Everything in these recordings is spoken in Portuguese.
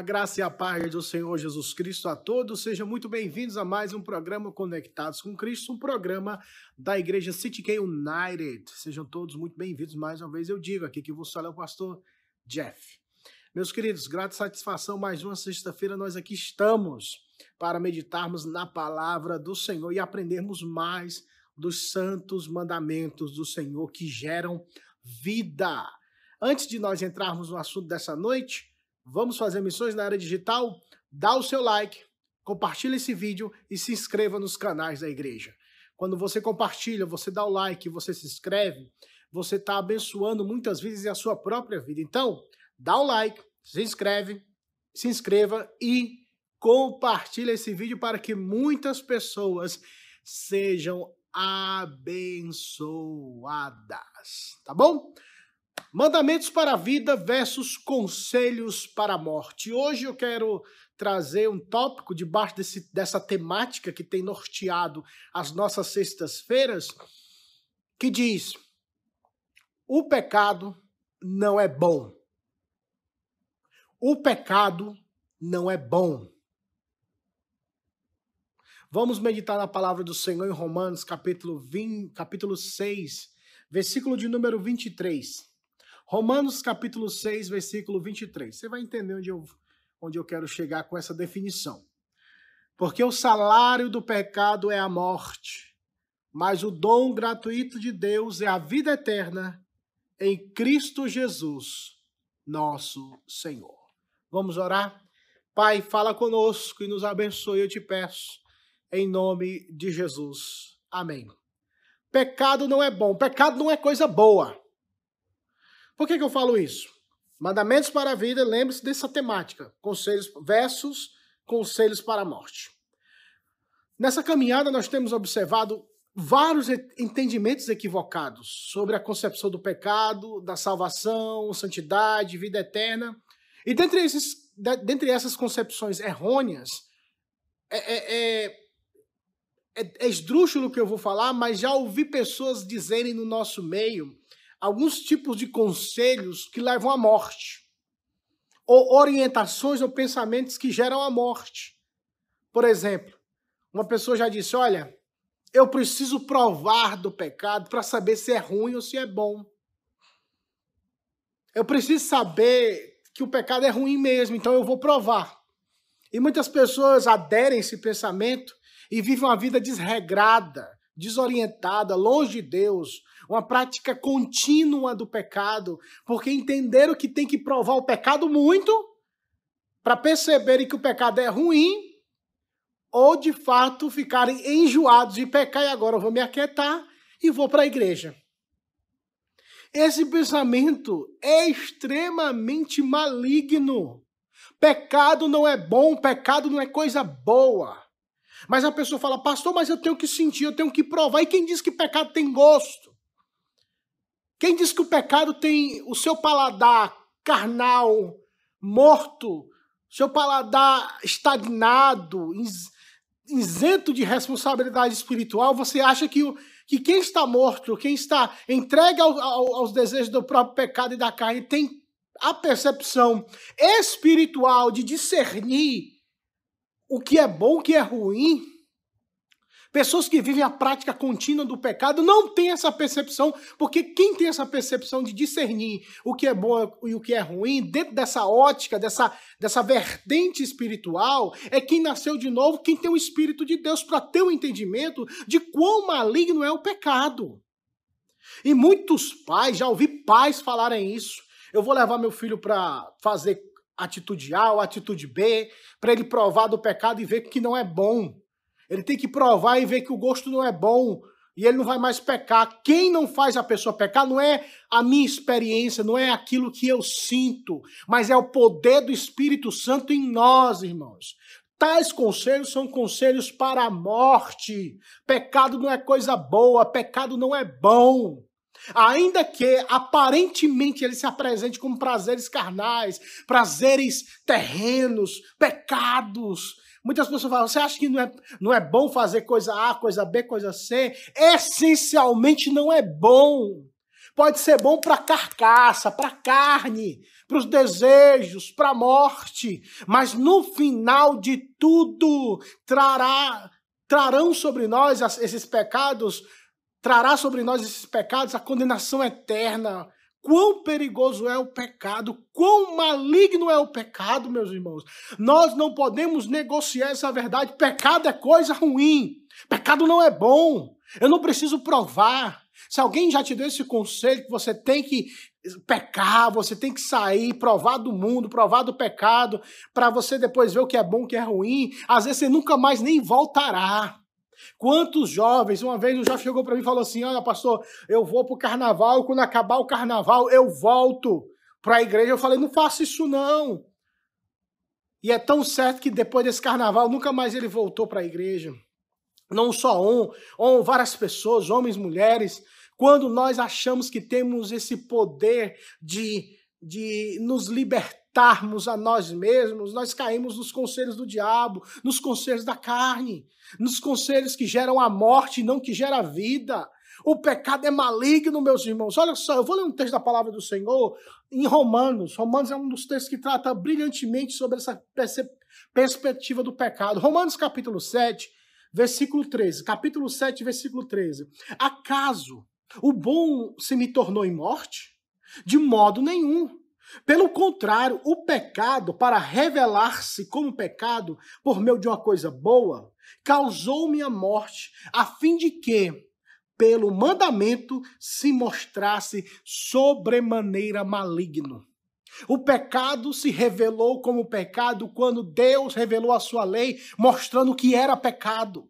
A graça e a paz do Senhor Jesus Cristo a todos. Sejam muito bem-vindos a mais um programa Conectados com Cristo, um programa da Igreja City K United. Sejam todos muito bem-vindos mais uma vez. Eu digo aqui que vos fala é o pastor Jeff. Meus queridos, grata satisfação, mais uma sexta-feira nós aqui estamos para meditarmos na palavra do Senhor e aprendermos mais dos santos mandamentos do Senhor que geram vida. Antes de nós entrarmos no assunto dessa noite, vamos fazer missões na área digital? Dá o seu like, compartilha esse vídeo e se inscreva nos canais da igreja. Quando você compartilha, você dá o like, você se inscreve, você está abençoando muitas vezes a sua própria vida. Então, dá o like, se inscreve, se inscreva e compartilha esse vídeo para que muitas pessoas sejam abençoadas. Tá bom? Mandamentos para a vida versus conselhos para a morte. Hoje eu quero trazer um tópico debaixo desse, dessa temática que tem norteado as nossas sextas-feiras, que diz: o pecado não é bom. O pecado não é bom. Vamos meditar na palavra do Senhor em Romanos, capítulo, 20, capítulo 6, versículo de número 23. Romanos capítulo 6, versículo 23. Você vai entender onde eu, onde eu quero chegar com essa definição. Porque o salário do pecado é a morte, mas o dom gratuito de Deus é a vida eterna em Cristo Jesus, nosso Senhor. Vamos orar? Pai, fala conosco e nos abençoe, eu te peço, em nome de Jesus. Amém. Pecado não é bom, pecado não é coisa boa. Por que, que eu falo isso? Mandamentos para a vida, lembre-se dessa temática. Conselhos versus conselhos para a morte. Nessa caminhada, nós temos observado vários entendimentos equivocados sobre a concepção do pecado, da salvação, santidade, vida eterna. E dentre, esses, dentre essas concepções errôneas, é, é, é, é, esdrúxulo o que eu vou falar, mas já ouvi pessoas dizerem no nosso meio alguns tipos de conselhos que levam à morte, ou orientações ou pensamentos que geram a morte. Por exemplo, uma pessoa já disse: Olha, eu preciso provar do pecado para saber se é ruim ou se é bom. Eu preciso saber que o pecado é ruim mesmo, então eu vou provar. E muitas pessoas aderem a esse pensamento e vivem uma vida desregrada, desorientada, longe de Deus, uma prática contínua do pecado, porque entenderam que tem que provar o pecado muito para perceberem que o pecado é ruim, ou de fato ficarem enjoados de pecar e agora eu vou me aquietar e vou para a igreja. Esse pensamento é extremamente maligno. Pecado não é bom, pecado não é coisa boa. Mas a pessoa fala, pastor, mas eu tenho que sentir, eu tenho que provar. E quem diz que pecado tem gosto? Quem diz que o pecado tem o seu paladar carnal, morto, seu paladar estagnado, isento de responsabilidade espiritual, você acha que, que quem está morto, quem está entregue ao, ao, aos desejos do próprio pecado e da carne, tem a percepção espiritual de discernir o que é bom, o que é ruim, Pessoas que vivem a prática contínua do pecado não têm essa percepção, porque quem tem essa percepção de discernir o que é bom e o que é ruim, dentro dessa ótica, dessa, dessa vertente espiritual, é quem nasceu de novo, quem tem o Espírito de Deus para ter o um entendimento de quão maligno é o pecado. E muitos pais, já ouvi pais falarem isso. Eu vou levar meu filho para fazer atitude A ou atitude B, para ele provar do pecado e ver que não é bom. Ele tem que provar e ver que o gosto não é bom e ele não vai mais pecar. Quem não faz a pessoa pecar não é a minha experiência, não é aquilo que eu sinto, mas é o poder do Espírito Santo em nós, irmãos. Tais conselhos são conselhos para a morte. Pecado não é coisa boa, pecado não é bom. Ainda que aparentemente ele se apresente como prazeres carnais, prazeres terrenos, pecados, Muitas pessoas falam, você acha que não é, não é bom fazer coisa A, coisa B, coisa C? Essencialmente não é bom. Pode ser bom para carcaça, para carne, para os desejos, para a morte, mas no final de tudo trará trarão sobre nós esses pecados, trará sobre nós esses pecados a condenação eterna. Quão perigoso é o pecado, quão maligno é o pecado, meus irmãos. Nós não podemos negociar essa verdade. Pecado é coisa ruim, pecado não é bom. Eu não preciso provar. Se alguém já te deu esse conselho que você tem que pecar, você tem que sair, provar do mundo, provar do pecado, para você depois ver o que é bom, o que é ruim, às vezes você nunca mais nem voltará. Quantos jovens, uma vez um jovem chegou para mim e falou assim: Olha, pastor, eu vou para o carnaval, quando acabar o carnaval, eu volto para a igreja. Eu falei: Não faça isso não. E é tão certo que depois desse carnaval, nunca mais ele voltou para a igreja. Não só um, ou várias pessoas, homens, mulheres, quando nós achamos que temos esse poder de, de nos libertarmos a nós mesmos, nós caímos nos conselhos do diabo, nos conselhos da carne, nos conselhos que geram a morte, não que gera a vida. O pecado é maligno, meus irmãos. Olha só, eu vou ler um texto da palavra do Senhor em Romanos. Romanos é um dos textos que trata brilhantemente sobre essa perspectiva do pecado. Romanos capítulo 7, versículo 13. Capítulo 7, versículo 13. Acaso o bom se me tornou em morte? De modo nenhum. Pelo contrário, o pecado, para revelar-se como pecado por meio de uma coisa boa, causou-me a morte, a fim de que, pelo mandamento, se mostrasse sobremaneira maligno. O pecado se revelou como pecado quando Deus revelou a sua lei, mostrando que era pecado.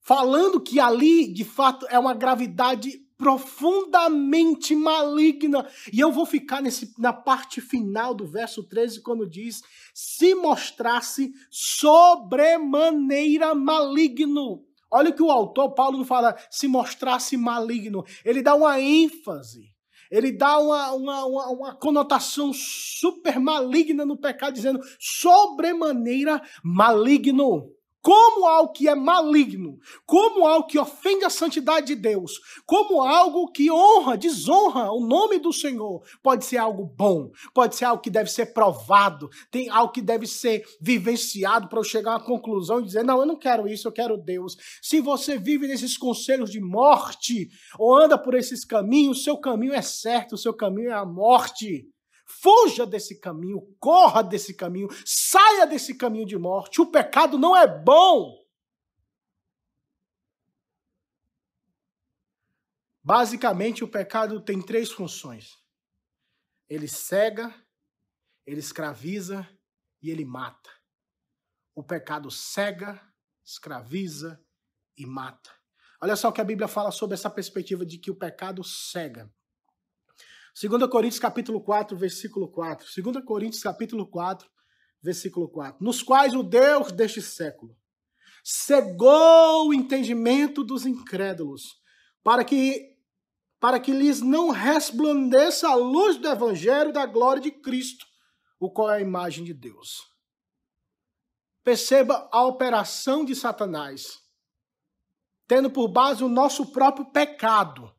Falando que ali, de fato, é uma gravidade profundamente maligna. E eu vou ficar nesse, na parte final do verso 13, quando diz: se mostrasse sobremaneira maligno. Olha o que o autor, Paulo, fala se mostrasse maligno. Ele dá uma ênfase ele dá uma, uma, uma, uma, conotação super maligna no pecado, dizendo sobremaneira maligno. Como algo que é maligno, como algo que ofende a santidade de Deus, como algo que honra, desonra o nome do Senhor, pode ser algo bom, pode ser algo que deve ser provado, tem algo que deve ser vivenciado para eu chegar a uma conclusão e dizer: não, eu não quero isso, eu quero Deus. Se você vive nesses conselhos de morte ou anda por esses caminhos, seu caminho é certo, o seu caminho é a morte. Fuja desse caminho, corra desse caminho, saia desse caminho de morte. O pecado não é bom. Basicamente, o pecado tem três funções: ele cega, ele escraviza e ele mata. O pecado cega, escraviza e mata. Olha só o que a Bíblia fala sobre essa perspectiva de que o pecado cega. 2 Coríntios capítulo 4, versículo 4. 2 Coríntios capítulo 4, versículo 4. Nos quais o Deus deste século cegou o entendimento dos incrédulos, para que para que lhes não resplandeça a luz do evangelho da glória de Cristo, o qual é a imagem de Deus. Perceba a operação de Satanás, tendo por base o nosso próprio pecado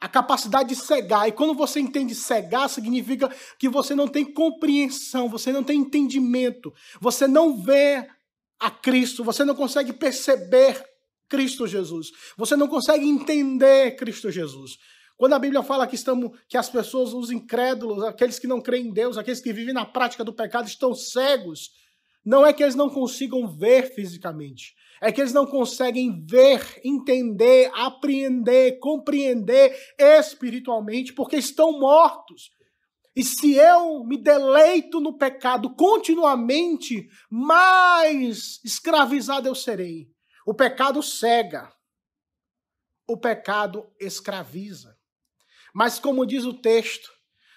a capacidade de cegar. E quando você entende cegar, significa que você não tem compreensão, você não tem entendimento, você não vê a Cristo, você não consegue perceber Cristo Jesus, você não consegue entender Cristo Jesus. Quando a Bíblia fala que estamos, que as pessoas, os incrédulos, aqueles que não creem em Deus, aqueles que vivem na prática do pecado, estão cegos, não é que eles não consigam ver fisicamente, é que eles não conseguem ver, entender, apreender, compreender espiritualmente, porque estão mortos. E se eu me deleito no pecado continuamente, mais escravizado eu serei. O pecado cega, o pecado escraviza. Mas, como diz o texto,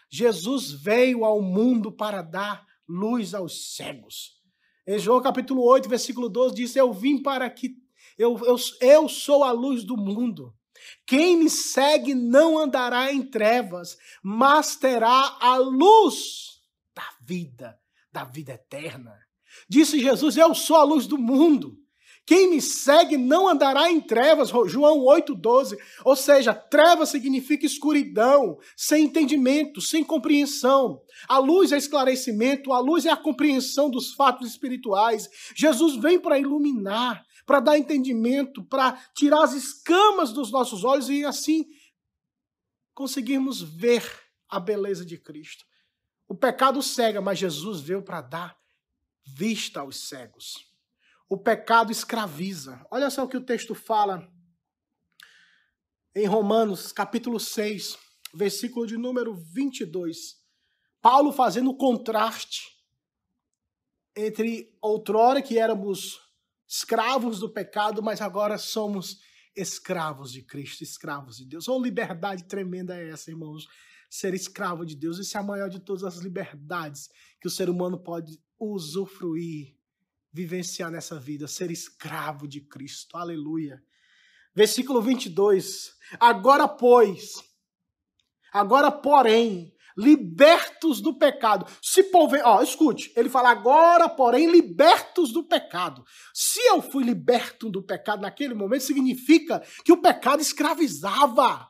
Jesus veio ao mundo para dar luz aos cegos. Em João capítulo 8, versículo 12, diz: Eu vim para que. Eu, eu, eu sou a luz do mundo. Quem me segue não andará em trevas, mas terá a luz da vida, da vida eterna. Disse Jesus: Eu sou a luz do mundo. Quem me segue não andará em trevas, João 8,12. Ou seja, trevas significa escuridão, sem entendimento, sem compreensão. A luz é esclarecimento, a luz é a compreensão dos fatos espirituais. Jesus vem para iluminar, para dar entendimento, para tirar as escamas dos nossos olhos e assim conseguirmos ver a beleza de Cristo. O pecado cega, mas Jesus veio para dar vista aos cegos. O pecado escraviza. Olha só o que o texto fala em Romanos, capítulo 6, versículo de número 22. Paulo fazendo o contraste entre outrora que éramos escravos do pecado, mas agora somos escravos de Cristo, escravos de Deus. Oh, liberdade tremenda é essa, irmãos. Ser escravo de Deus, isso é a maior de todas as liberdades que o ser humano pode usufruir, vivenciar nessa vida, ser escravo de Cristo. Aleluia. Versículo 22. Agora, pois, agora, porém, libertos do pecado. Se porvem, ó, escute, ele fala agora, porém, libertos do pecado. Se eu fui liberto do pecado naquele momento, significa que o pecado escravizava.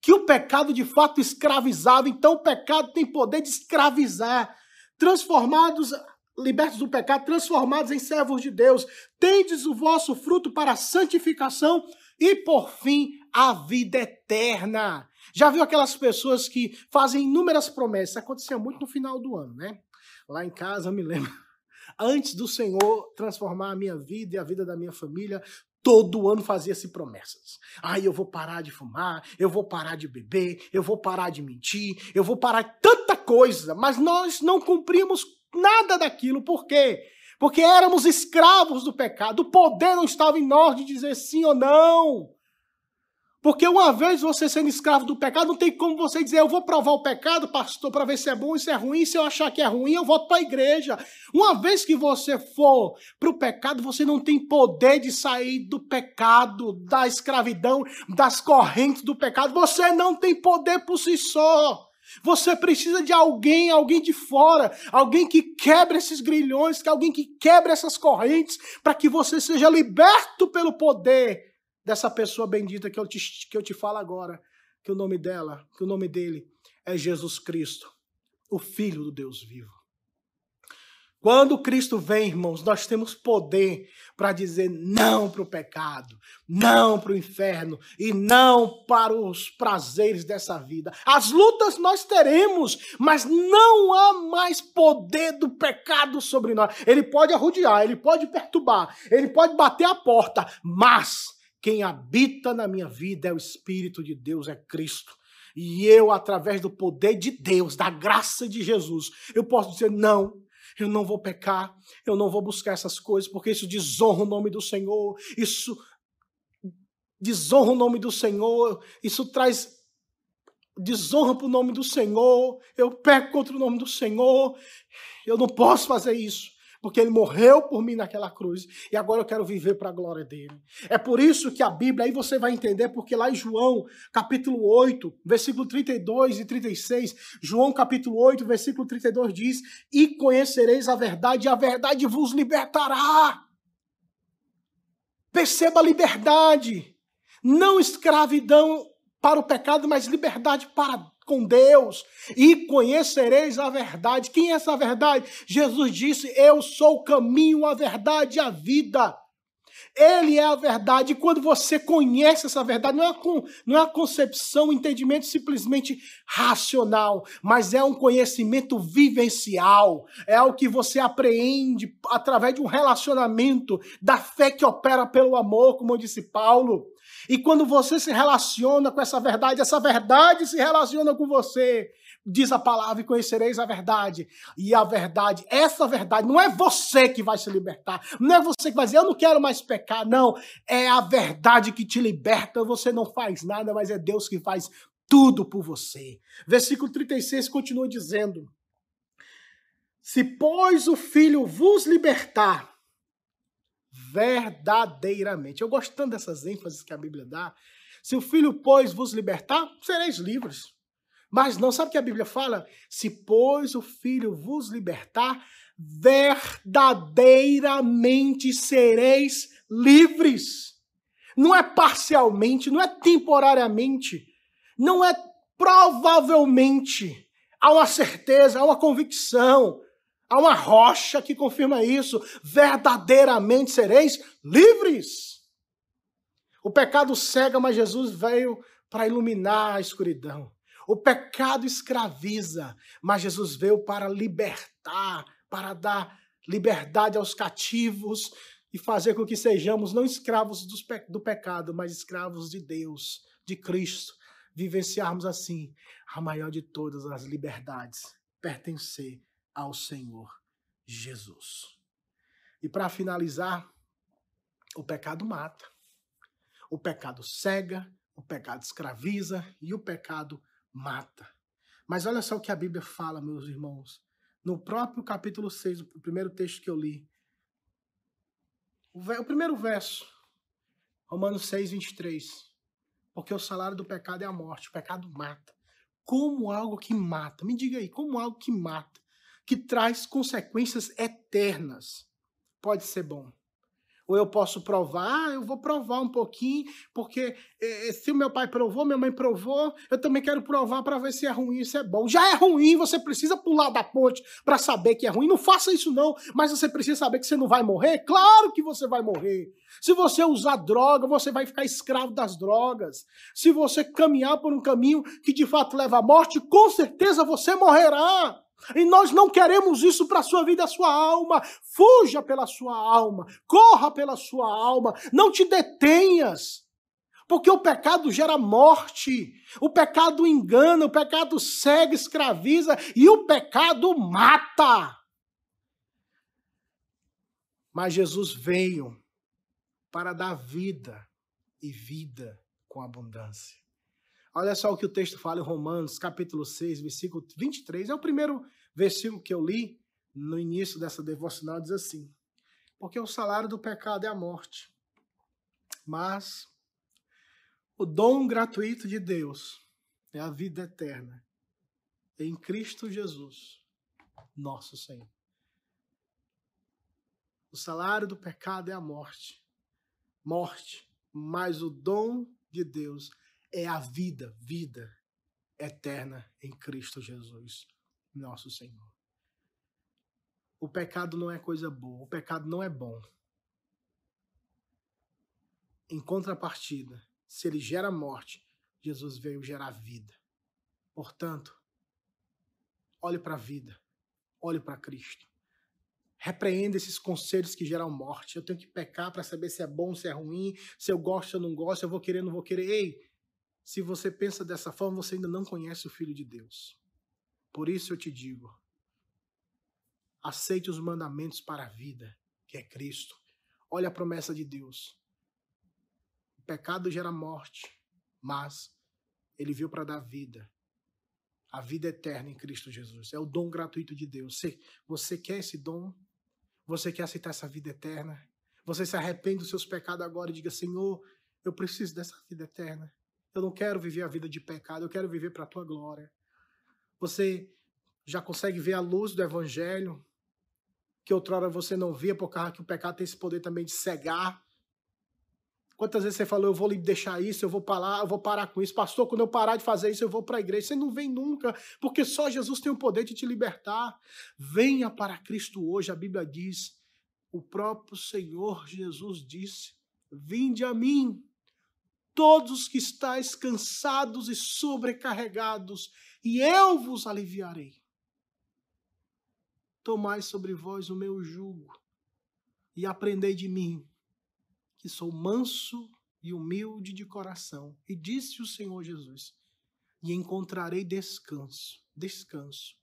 Que o pecado de fato escravizava. Então o pecado tem poder de escravizar. Transformados libertos do pecado, transformados em servos de Deus. Tendes o vosso fruto para a santificação e, por fim, a vida eterna. Já viu aquelas pessoas que fazem inúmeras promessas? Acontecia muito no final do ano, né? Lá em casa, me lembro. Antes do Senhor transformar a minha vida e a vida da minha família, todo ano fazia-se promessas. Ai, eu vou parar de fumar, eu vou parar de beber, eu vou parar de mentir, eu vou parar de tanta coisa, mas nós não cumprimos nada daquilo. Por quê? Porque éramos escravos do pecado. O poder não estava em nós de dizer sim ou não. Porque uma vez você sendo escravo do pecado, não tem como você dizer, eu vou provar o pecado, pastor, para ver se é bom e se é ruim. Se eu achar que é ruim, eu volto para a igreja. Uma vez que você for para o pecado, você não tem poder de sair do pecado, da escravidão, das correntes do pecado. Você não tem poder por si só. Você precisa de alguém, alguém de fora, alguém que quebre esses grilhões, alguém que quebre essas correntes, para que você seja liberto pelo poder dessa pessoa bendita que eu, te, que eu te falo agora, que o nome dela, que o nome dele é Jesus Cristo, o Filho do Deus vivo. Quando Cristo vem, irmãos, nós temos poder para dizer não para o pecado, não para o inferno e não para os prazeres dessa vida. As lutas nós teremos, mas não há mais poder do pecado sobre nós. Ele pode arrodear, ele pode perturbar, ele pode bater a porta, mas quem habita na minha vida é o Espírito de Deus, é Cristo. E eu, através do poder de Deus, da graça de Jesus, eu posso dizer: não, eu não vou pecar, eu não vou buscar essas coisas, porque isso desonra o nome do Senhor, isso desonra o nome do Senhor, isso traz desonra para o nome do Senhor, eu peco contra o nome do Senhor, eu não posso fazer isso porque ele morreu por mim naquela cruz e agora eu quero viver para a glória dele. É por isso que a Bíblia, aí você vai entender, porque lá em João, capítulo 8, versículo 32 e 36, João capítulo 8, versículo 32 diz: E conhecereis a verdade, e a verdade vos libertará. Perceba a liberdade, não escravidão para o pecado, mas liberdade para com Deus e conhecereis a verdade. Quem é essa verdade? Jesus disse: Eu sou o caminho, a verdade e a vida. Ele é a verdade. E quando você conhece essa verdade, não é, com, não é a concepção, um entendimento simplesmente racional, mas é um conhecimento vivencial. É o que você apreende através de um relacionamento, da fé que opera pelo amor, como disse Paulo. E quando você se relaciona com essa verdade, essa verdade se relaciona com você. Diz a palavra e conhecereis a verdade. E a verdade, essa verdade, não é você que vai se libertar. Não é você que vai dizer, eu não quero mais pecar. Não. É a verdade que te liberta. Você não faz nada, mas é Deus que faz tudo por você. Versículo 36 continua dizendo: Se, pois, o filho vos libertar, verdadeiramente. Eu gosto tanto dessas ênfases que a Bíblia dá. Se o Filho, pois, vos libertar, sereis livres. Mas não, sabe o que a Bíblia fala? Se, pois, o Filho vos libertar, verdadeiramente sereis livres. Não é parcialmente, não é temporariamente, não é provavelmente. Há uma certeza, há uma convicção, há uma rocha que confirma isso. Verdadeiramente sereis livres. O pecado cega, mas Jesus veio para iluminar a escuridão. O pecado escraviza, mas Jesus veio para libertar, para dar liberdade aos cativos e fazer com que sejamos não escravos do pecado, mas escravos de Deus, de Cristo. Vivenciarmos assim a maior de todas as liberdades, pertencer ao Senhor Jesus. E para finalizar, o pecado mata. O pecado cega, o pecado escraviza e o pecado mata. Mas olha só o que a Bíblia fala, meus irmãos. No próprio capítulo 6, o primeiro texto que eu li. O, primeiro verso, Romanos 6, 23. Porque o salário do pecado é a morte, o pecado mata. Como algo que mata. Me diga aí, como algo que mata, que traz consequências eternas, pode ser bom. Ou eu posso provar, eu vou provar um pouquinho, porque eh, se o meu pai provou, minha mãe provou, eu também quero provar para ver se é ruim, se é bom. Já é ruim, você precisa pular da ponte para saber que é ruim. Não faça isso não, mas você precisa saber que você não vai morrer. Claro que você vai morrer. Se você usar droga, você vai ficar escravo das drogas. Se você caminhar por um caminho que de fato leva à morte, com certeza você morrerá. E nós não queremos isso para a sua vida, a sua alma. Fuja pela sua alma, corra pela sua alma, não te detenhas. Porque o pecado gera morte, o pecado engana, o pecado cega, escraviza e o pecado mata. Mas Jesus veio para dar vida e vida com abundância. Olha só o que o texto fala em Romanos, capítulo 6, versículo 23. É o primeiro versículo que eu li no início dessa devocional, diz assim: Porque o salário do pecado é a morte, mas o dom gratuito de Deus é a vida eterna em Cristo Jesus, nosso Senhor. O salário do pecado é a morte, morte, mas o dom de Deus é a vida, vida eterna em Cristo Jesus, nosso Senhor. O pecado não é coisa boa, o pecado não é bom. Em contrapartida, se ele gera morte, Jesus veio gerar vida. Portanto, olhe para a vida, olhe para Cristo. Repreenda esses conselhos que geram morte. Eu tenho que pecar para saber se é bom, se é ruim, se eu gosto, se eu não gosto, eu vou querer, não vou querer. Ei, se você pensa dessa forma, você ainda não conhece o Filho de Deus. Por isso eu te digo: aceite os mandamentos para a vida, que é Cristo. Olha a promessa de Deus. O pecado gera morte, mas ele veio para dar vida. A vida eterna em Cristo Jesus. É o dom gratuito de Deus. Você, você quer esse dom? Você quer aceitar essa vida eterna? Você se arrepende dos seus pecados agora e diga: Senhor, eu preciso dessa vida eterna. Eu não quero viver a vida de pecado, eu quero viver para a tua glória. Você já consegue ver a luz do evangelho que outrora você não via por causa que o pecado tem esse poder também de cegar. Quantas vezes você falou, eu vou deixar isso, eu vou parar, eu vou parar com isso. Pastor, quando eu parar de fazer isso, eu vou para a igreja. Você não vem nunca, porque só Jesus tem o poder de te libertar. Venha para Cristo hoje, a Bíblia diz. O próprio Senhor Jesus disse: Vinde a mim, todos os que estáis cansados e sobrecarregados, e eu vos aliviarei. Tomai sobre vós o meu jugo e aprendei de mim, que sou manso e humilde de coração. E disse o Senhor Jesus: E encontrarei descanso, descanso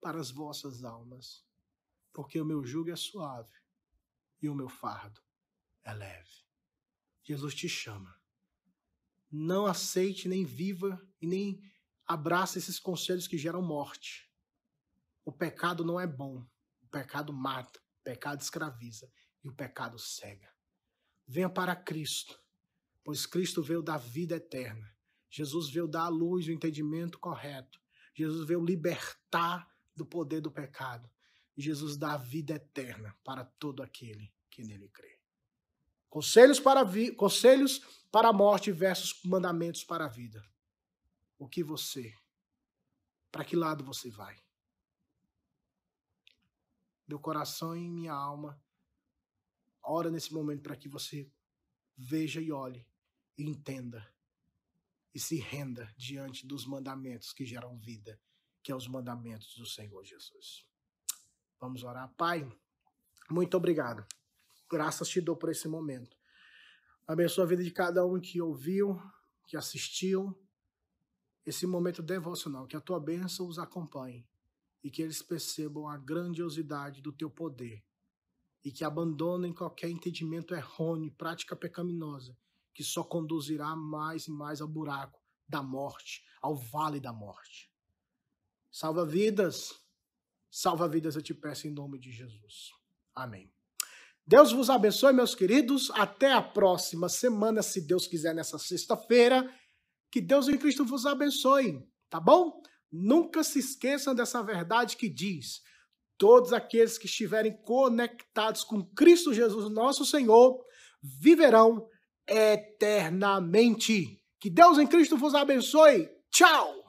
para as vossas almas, porque o meu jugo é suave e o meu fardo é leve. Jesus te chama não aceite, nem viva e nem abrace esses conselhos que geram morte. O pecado não é bom. O pecado mata, o pecado escraviza e o pecado cega. Venha para Cristo, pois Cristo veio dar vida eterna. Jesus veio dar a luz, o entendimento correto. Jesus veio libertar do poder do pecado. Jesus dá a vida eterna para todo aquele que nele crê. Conselhos para, vi, conselhos para a morte versus mandamentos para a vida. O que você, para que lado você vai? Meu coração e minha alma ora nesse momento para que você veja e olhe e entenda e se renda diante dos mandamentos que geram vida, que é os mandamentos do Senhor Jesus. Vamos orar. Pai, muito obrigado. Graças te dou por esse momento. Abençoa a vida de cada um que ouviu, que assistiu esse momento devocional. Que a tua bênção os acompanhe e que eles percebam a grandiosidade do teu poder e que abandonem qualquer entendimento errôneo, prática pecaminosa, que só conduzirá mais e mais ao buraco da morte, ao vale da morte. Salva vidas, salva vidas, eu te peço em nome de Jesus. Amém. Deus vos abençoe, meus queridos. Até a próxima semana, se Deus quiser, nessa sexta-feira. Que Deus em Cristo vos abençoe, tá bom? Nunca se esqueçam dessa verdade que diz: todos aqueles que estiverem conectados com Cristo Jesus, nosso Senhor, viverão eternamente. Que Deus em Cristo vos abençoe. Tchau!